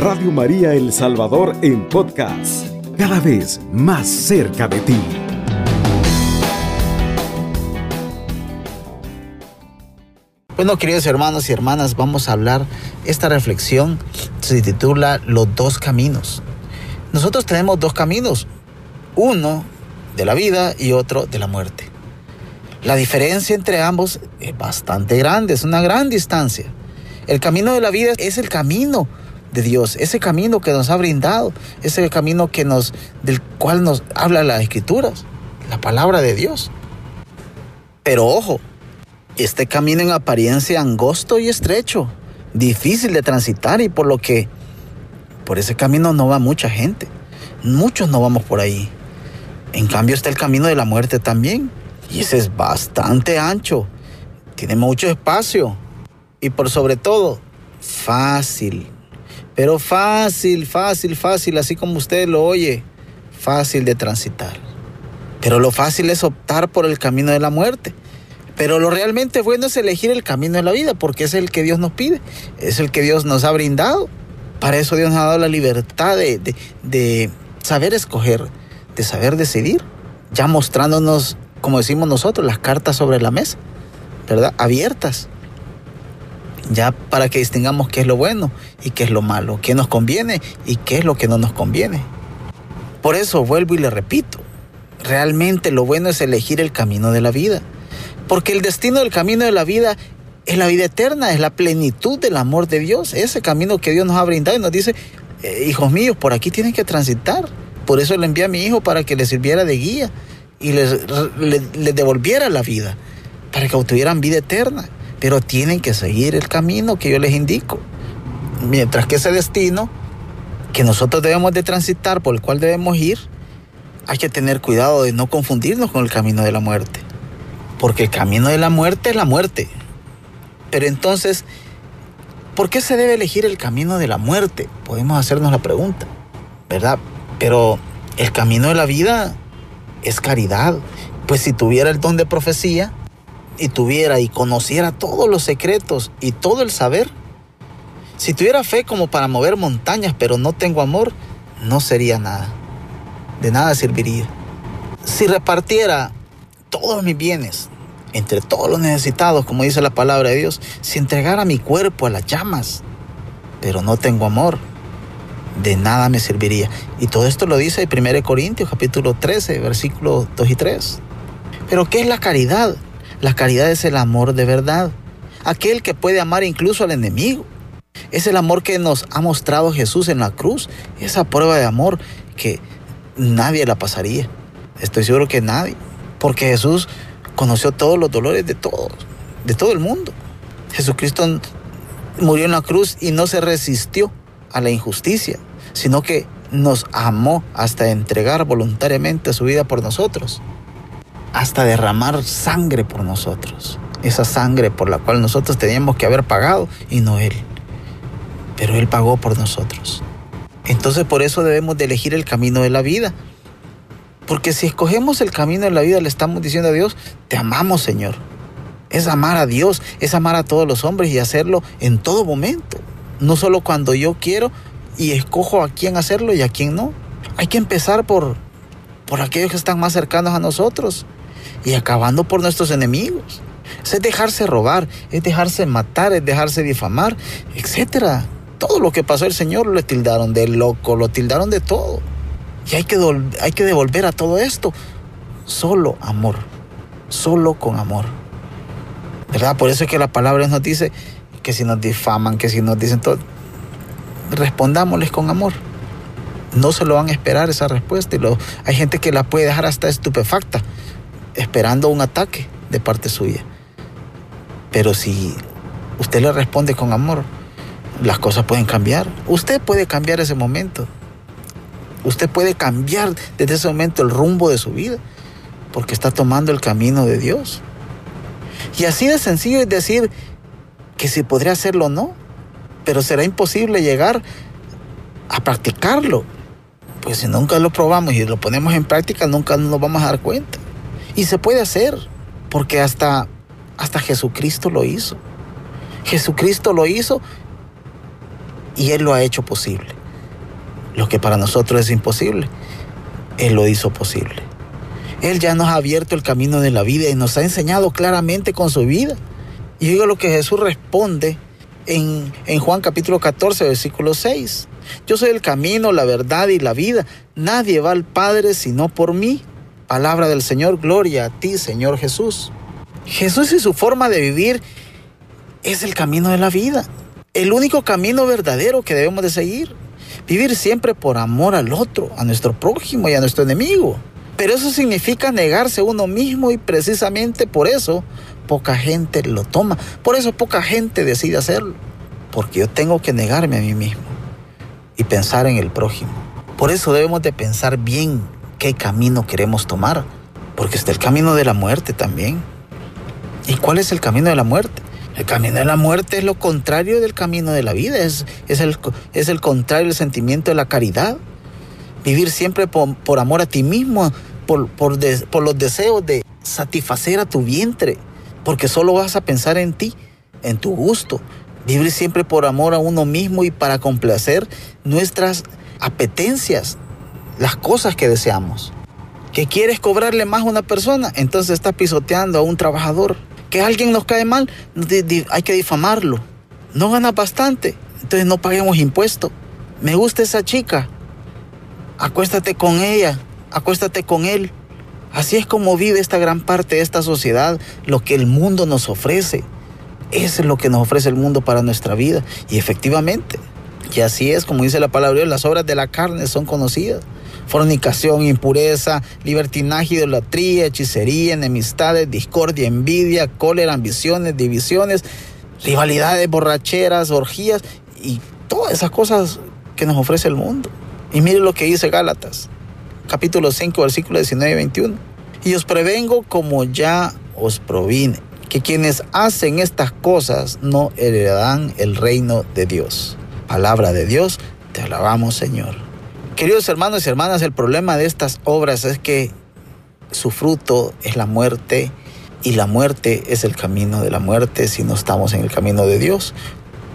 Radio María El Salvador en podcast, cada vez más cerca de ti. Bueno, queridos hermanos y hermanas, vamos a hablar, esta reflexión se titula Los dos caminos. Nosotros tenemos dos caminos, uno de la vida y otro de la muerte. La diferencia entre ambos es bastante grande, es una gran distancia. El camino de la vida es el camino de Dios, ese camino que nos ha brindado, ese camino que nos, del cual nos habla las escrituras, la palabra de Dios. Pero ojo, este camino en apariencia angosto y estrecho, difícil de transitar y por lo que por ese camino no va mucha gente. Muchos no vamos por ahí. En cambio está el camino de la muerte también. Y ese es bastante ancho, tiene mucho espacio y por sobre todo, fácil. Pero fácil, fácil, fácil, así como usted lo oye, fácil de transitar. Pero lo fácil es optar por el camino de la muerte. Pero lo realmente bueno es elegir el camino de la vida, porque es el que Dios nos pide, es el que Dios nos ha brindado. Para eso Dios nos ha dado la libertad de, de, de saber escoger, de saber decidir, ya mostrándonos como decimos nosotros, las cartas sobre la mesa, ¿verdad? Abiertas. Ya para que distingamos qué es lo bueno y qué es lo malo, qué nos conviene y qué es lo que no nos conviene. Por eso vuelvo y le repito, realmente lo bueno es elegir el camino de la vida, porque el destino del camino de la vida es la vida eterna, es la plenitud del amor de Dios, ese camino que Dios nos ha brindado y nos dice, eh, hijos míos, por aquí tienen que transitar. Por eso le envié a mi hijo para que le sirviera de guía y les, devolviera la vida, para que obtuvieran vida eterna. Pero tienen que seguir el camino que yo les indico. Mientras que ese destino que nosotros debemos de transitar, por el cual debemos ir, hay que tener cuidado de no confundirnos con el camino de la muerte. Porque el camino de la muerte es la muerte. Pero entonces, ¿por qué se debe elegir el camino de la muerte? Podemos hacernos la pregunta, ¿verdad? Pero el camino de la vida es caridad. Pues si tuviera el don de profecía y tuviera y conociera todos los secretos y todo el saber, si tuviera fe como para mover montañas, pero no tengo amor, no sería nada. De nada serviría. Si repartiera todos mis bienes entre todos los necesitados, como dice la palabra de Dios, si entregara mi cuerpo a las llamas, pero no tengo amor, de nada me serviría. Y todo esto lo dice el 1 Corintios capítulo 13, versículos 2 y 3. Pero ¿qué es la caridad? La caridad es el amor de verdad. Aquel que puede amar incluso al enemigo. Es el amor que nos ha mostrado Jesús en la cruz. Esa prueba de amor que nadie la pasaría. Estoy seguro que nadie. Porque Jesús conoció todos los dolores de todos, de todo el mundo. Jesucristo murió en la cruz y no se resistió a la injusticia, sino que nos amó hasta entregar voluntariamente su vida por nosotros, hasta derramar sangre por nosotros, esa sangre por la cual nosotros teníamos que haber pagado y no Él. Pero Él pagó por nosotros. Entonces por eso debemos de elegir el camino de la vida. Porque si escogemos el camino de la vida, le estamos diciendo a Dios, te amamos Señor. Es amar a Dios, es amar a todos los hombres y hacerlo en todo momento. No solo cuando yo quiero y escojo a quién hacerlo y a quién no. Hay que empezar por, por aquellos que están más cercanos a nosotros y acabando por nuestros enemigos. Es dejarse robar, es dejarse matar, es dejarse difamar, etc. Todo lo que pasó el Señor lo tildaron de loco, lo tildaron de todo. Y hay que, hay que devolver a todo esto solo amor, solo con amor. ¿Verdad? Por eso es que la palabra nos dice que si nos difaman, que si nos dicen todo, respondámosles con amor. No se lo van a esperar esa respuesta. Y hay gente que la puede dejar hasta estupefacta, esperando un ataque de parte suya. Pero si usted le responde con amor, las cosas pueden cambiar. Usted puede cambiar ese momento. Usted puede cambiar desde ese momento el rumbo de su vida, porque está tomando el camino de Dios. Y así de sencillo es decir, que si podría hacerlo o no, pero será imposible llegar a practicarlo. Pues si nunca lo probamos y lo ponemos en práctica, nunca nos vamos a dar cuenta. Y se puede hacer, porque hasta, hasta Jesucristo lo hizo. Jesucristo lo hizo y Él lo ha hecho posible. Lo que para nosotros es imposible, Él lo hizo posible. Él ya nos ha abierto el camino de la vida y nos ha enseñado claramente con su vida. Y digo lo que Jesús responde en, en, Juan capítulo 14, versículo 6. Yo soy el camino, la verdad y la vida. Nadie va al Padre sino por mí. Palabra del Señor, gloria a ti, Señor Jesús. Jesús y su forma de vivir es el camino de la vida. El único camino verdadero que debemos de seguir. Vivir siempre por amor al otro, a nuestro prójimo y a nuestro enemigo. Pero eso significa negarse a uno mismo y precisamente por eso poca gente lo toma. Por eso poca gente decide hacerlo. Porque yo tengo que negarme a mí mismo y pensar en el prójimo. Por eso debemos de pensar bien qué camino queremos tomar. Porque está el camino de la muerte también. ¿Y cuál es el camino de la muerte? El camino de la muerte es lo contrario del camino de la vida. Es, es, el, es el contrario del sentimiento de la caridad. Vivir siempre por, por amor a ti mismo, por, por, por los deseos de satisfacer a tu vientre, porque solo vas a pensar en ti, en tu gusto. Vivir siempre por amor a uno mismo y para complacer nuestras apetencias, las cosas que deseamos. Que quieres cobrarle más a una persona, entonces estás pisoteando a un trabajador. Que alguien nos cae mal, hay que difamarlo. No gana bastante, entonces no paguemos impuestos. Me gusta esa chica, acuéstate con ella, acuéstate con él. Así es como vive esta gran parte de esta sociedad, lo que el mundo nos ofrece. Eso es lo que nos ofrece el mundo para nuestra vida. Y efectivamente, y así es, como dice la palabra las obras de la carne son conocidas. Fornicación, impureza, libertinaje, idolatría, hechicería, enemistades, discordia, envidia, cólera, ambiciones, divisiones, rivalidades, borracheras, orgías y todas esas cosas que nos ofrece el mundo. Y mire lo que dice Gálatas capítulo 5, versículo 19 y 21. Y os prevengo como ya os provine, que quienes hacen estas cosas no heredarán el reino de Dios. Palabra de Dios, te alabamos Señor. Queridos hermanos y hermanas, el problema de estas obras es que su fruto es la muerte y la muerte es el camino de la muerte si no estamos en el camino de Dios.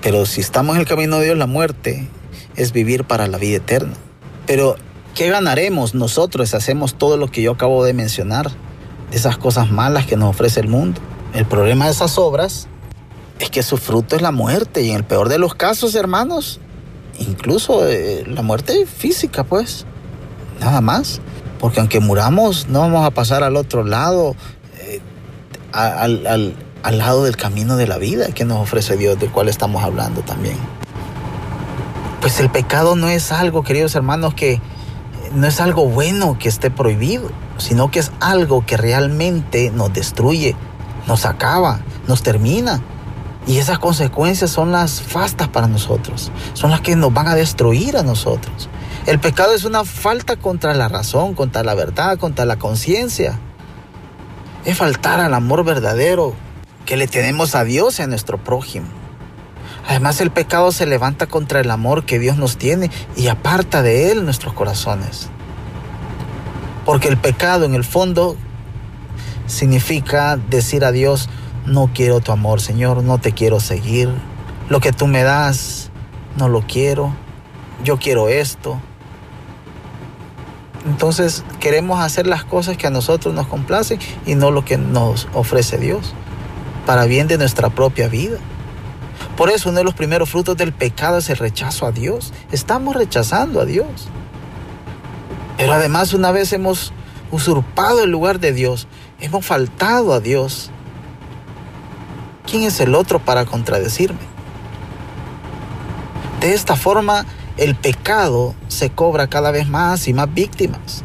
Pero si estamos en el camino de Dios, la muerte es vivir para la vida eterna. Pero ¿Qué ganaremos nosotros si hacemos todo lo que yo acabo de mencionar? esas cosas malas que nos ofrece el mundo. El problema de esas obras es que su fruto es la muerte y en el peor de los casos, hermanos, incluso eh, la muerte física, pues, nada más. Porque aunque muramos, no vamos a pasar al otro lado, eh, al, al lado del camino de la vida que nos ofrece Dios, del cual estamos hablando también. Pues el pecado no es algo, queridos hermanos, que no es algo bueno que esté prohibido, sino que es algo que realmente nos destruye, nos acaba, nos termina. Y esas consecuencias son las fastas para nosotros, son las que nos van a destruir a nosotros. El pecado es una falta contra la razón, contra la verdad, contra la conciencia. Es faltar al amor verdadero que le tenemos a Dios y a nuestro prójimo. Además el pecado se levanta contra el amor que Dios nos tiene y aparta de Él nuestros corazones. Porque el pecado en el fondo significa decir a Dios, no quiero tu amor, Señor, no te quiero seguir. Lo que tú me das, no lo quiero. Yo quiero esto. Entonces queremos hacer las cosas que a nosotros nos complacen y no lo que nos ofrece Dios, para bien de nuestra propia vida. Por eso uno de los primeros frutos del pecado es el rechazo a Dios. Estamos rechazando a Dios. Pero además una vez hemos usurpado el lugar de Dios, hemos faltado a Dios. ¿Quién es el otro para contradecirme? De esta forma, el pecado se cobra cada vez más y más víctimas.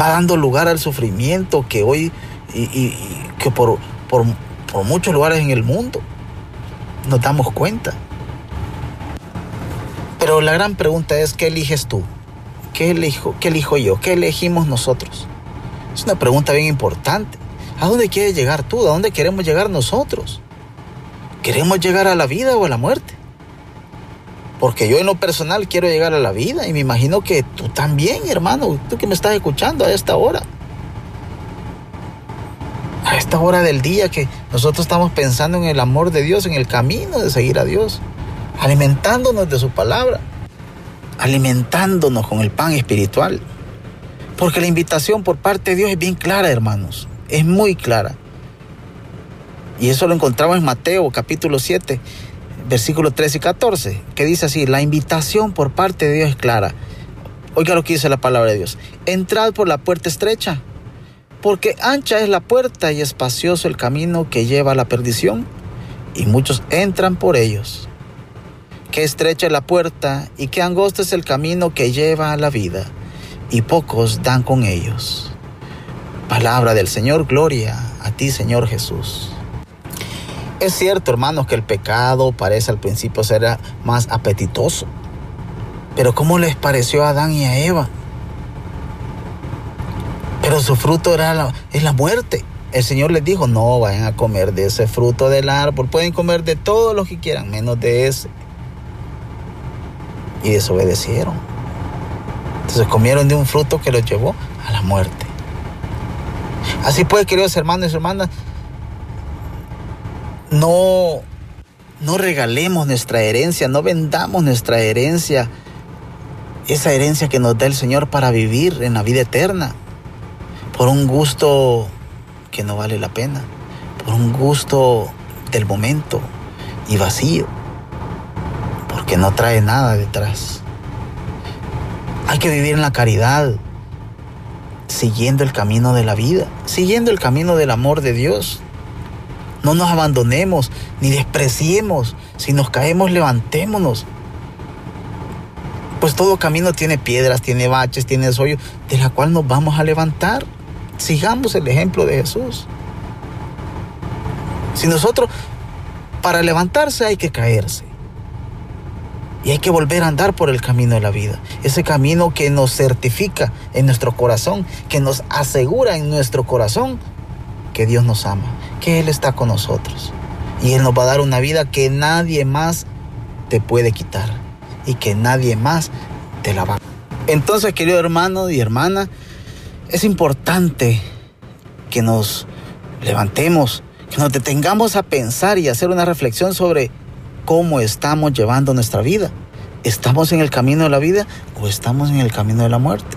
Va dando lugar al sufrimiento que hoy y, que por, muchos lugares en el mundo nos damos cuenta. Pero la gran pregunta es, ¿qué eliges tú? ¿Qué elijo, ¿Qué elijo yo? ¿Qué elegimos nosotros? Es una pregunta bien importante. ¿A dónde quieres llegar tú? ¿A dónde queremos llegar nosotros? ¿Queremos llegar a la vida o a la muerte? Porque yo en lo personal quiero llegar a la vida y me imagino que tú también, hermano, tú que me estás escuchando a esta hora a esta hora del día que nosotros estamos pensando en el amor de Dios, en el camino de seguir a Dios. alimentándonos de su palabra, alimentándonos con el pan espiritual. Porque la invitación por parte de Dios es bien clara, hermanos, es muy clara. Y eso lo encontramos en Mateo capítulo 7, versículos 13 y 14, que dice así, la invitación por parte de Dios es clara. Oiga lo que dice la palabra de Dios. Entrad por la puerta estrecha, porque ancha es la puerta y espacioso el camino que lleva a la perdición, y muchos entran por ellos. Qué estrecha es la puerta y qué angosto es el camino que lleva a la vida, y pocos dan con ellos. Palabra del Señor, gloria a ti, Señor Jesús. Es cierto, hermanos, que el pecado parece al principio ser más apetitoso. Pero ¿cómo les pareció a Adán y a Eva? Pero su fruto era la, es la muerte. El Señor les dijo, no vayan a comer de ese fruto del árbol. Pueden comer de todo lo que quieran, menos de ese. Y desobedecieron. Entonces comieron de un fruto que los llevó a la muerte. Así pues, queridos hermanos y hermanas, no, no regalemos nuestra herencia, no vendamos nuestra herencia, esa herencia que nos da el Señor para vivir en la vida eterna, por un gusto que no vale la pena, por un gusto del momento y vacío, porque no trae nada detrás. Hay que vivir en la caridad, siguiendo el camino de la vida, siguiendo el camino del amor de Dios. No nos abandonemos ni despreciemos. Si nos caemos, levantémonos. Pues todo camino tiene piedras, tiene baches, tiene hoyos, de la cual nos vamos a levantar. Sigamos el ejemplo de Jesús. Si nosotros, para levantarse hay que caerse. Y hay que volver a andar por el camino de la vida. Ese camino que nos certifica en nuestro corazón, que nos asegura en nuestro corazón que Dios nos ama, que Él está con nosotros. Y Él nos va a dar una vida que nadie más te puede quitar y que nadie más te la va. Entonces, querido hermano y hermana, es importante que nos levantemos, que nos detengamos a pensar y hacer una reflexión sobre cómo estamos llevando nuestra vida. ¿Estamos en el camino de la vida o estamos en el camino de la muerte?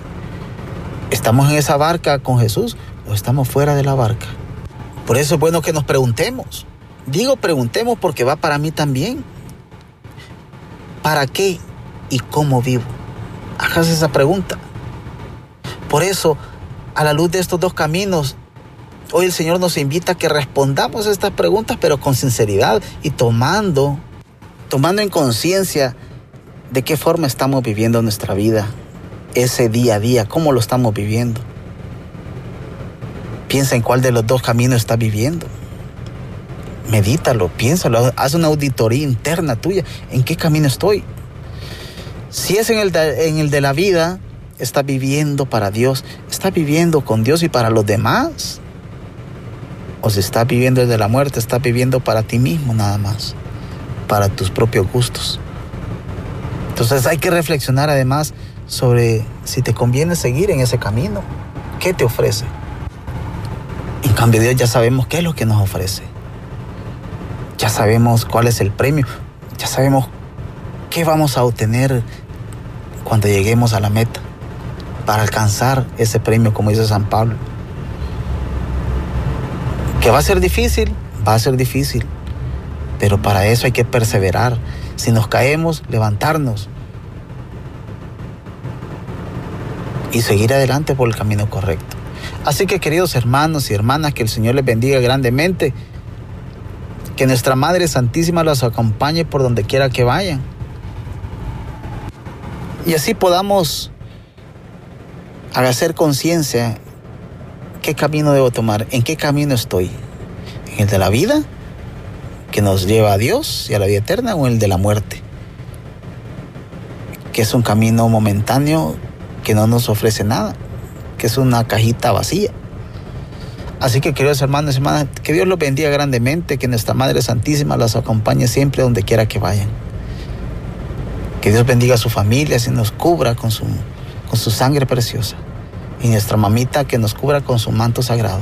¿Estamos en esa barca con Jesús o estamos fuera de la barca? Por eso es bueno que nos preguntemos. Digo preguntemos porque va para mí también. ¿Para qué y cómo vivo? Hagas esa pregunta. Por eso, a la luz de estos dos caminos, hoy el Señor nos invita a que respondamos a estas preguntas, pero con sinceridad y tomando, tomando en conciencia de qué forma estamos viviendo nuestra vida, ese día a día, cómo lo estamos viviendo. Piensa en cuál de los dos caminos estás viviendo. Medítalo, piénsalo, haz una auditoría interna tuya. ¿En qué camino estoy? Si es en el de, en el de la vida, estás viviendo para Dios, estás viviendo con Dios y para los demás. O si estás viviendo el de la muerte, estás viviendo para ti mismo nada más, para tus propios gustos. Entonces hay que reflexionar además sobre si te conviene seguir en ese camino. ¿Qué te ofrece? En cambio, Dios ya sabemos qué es lo que nos ofrece. Ya sabemos cuál es el premio. Ya sabemos qué vamos a obtener cuando lleguemos a la meta para alcanzar ese premio, como dice San Pablo. Que va a ser difícil, va a ser difícil. Pero para eso hay que perseverar. Si nos caemos, levantarnos. Y seguir adelante por el camino correcto. Así que queridos hermanos y hermanas, que el Señor les bendiga grandemente. Que nuestra Madre Santísima los acompañe por donde quiera que vayan. Y así podamos hacer conciencia qué camino debo tomar, en qué camino estoy. ¿En el de la vida, que nos lleva a Dios y a la vida eterna, o el de la muerte? Que es un camino momentáneo que no nos ofrece nada que es una cajita vacía. Así que queridos hermanos y hermanas, que Dios los bendiga grandemente, que nuestra Madre Santísima los acompañe siempre donde quiera que vayan. Que Dios bendiga a su familia, y nos cubra con su, con su sangre preciosa. Y nuestra mamita que nos cubra con su manto sagrado.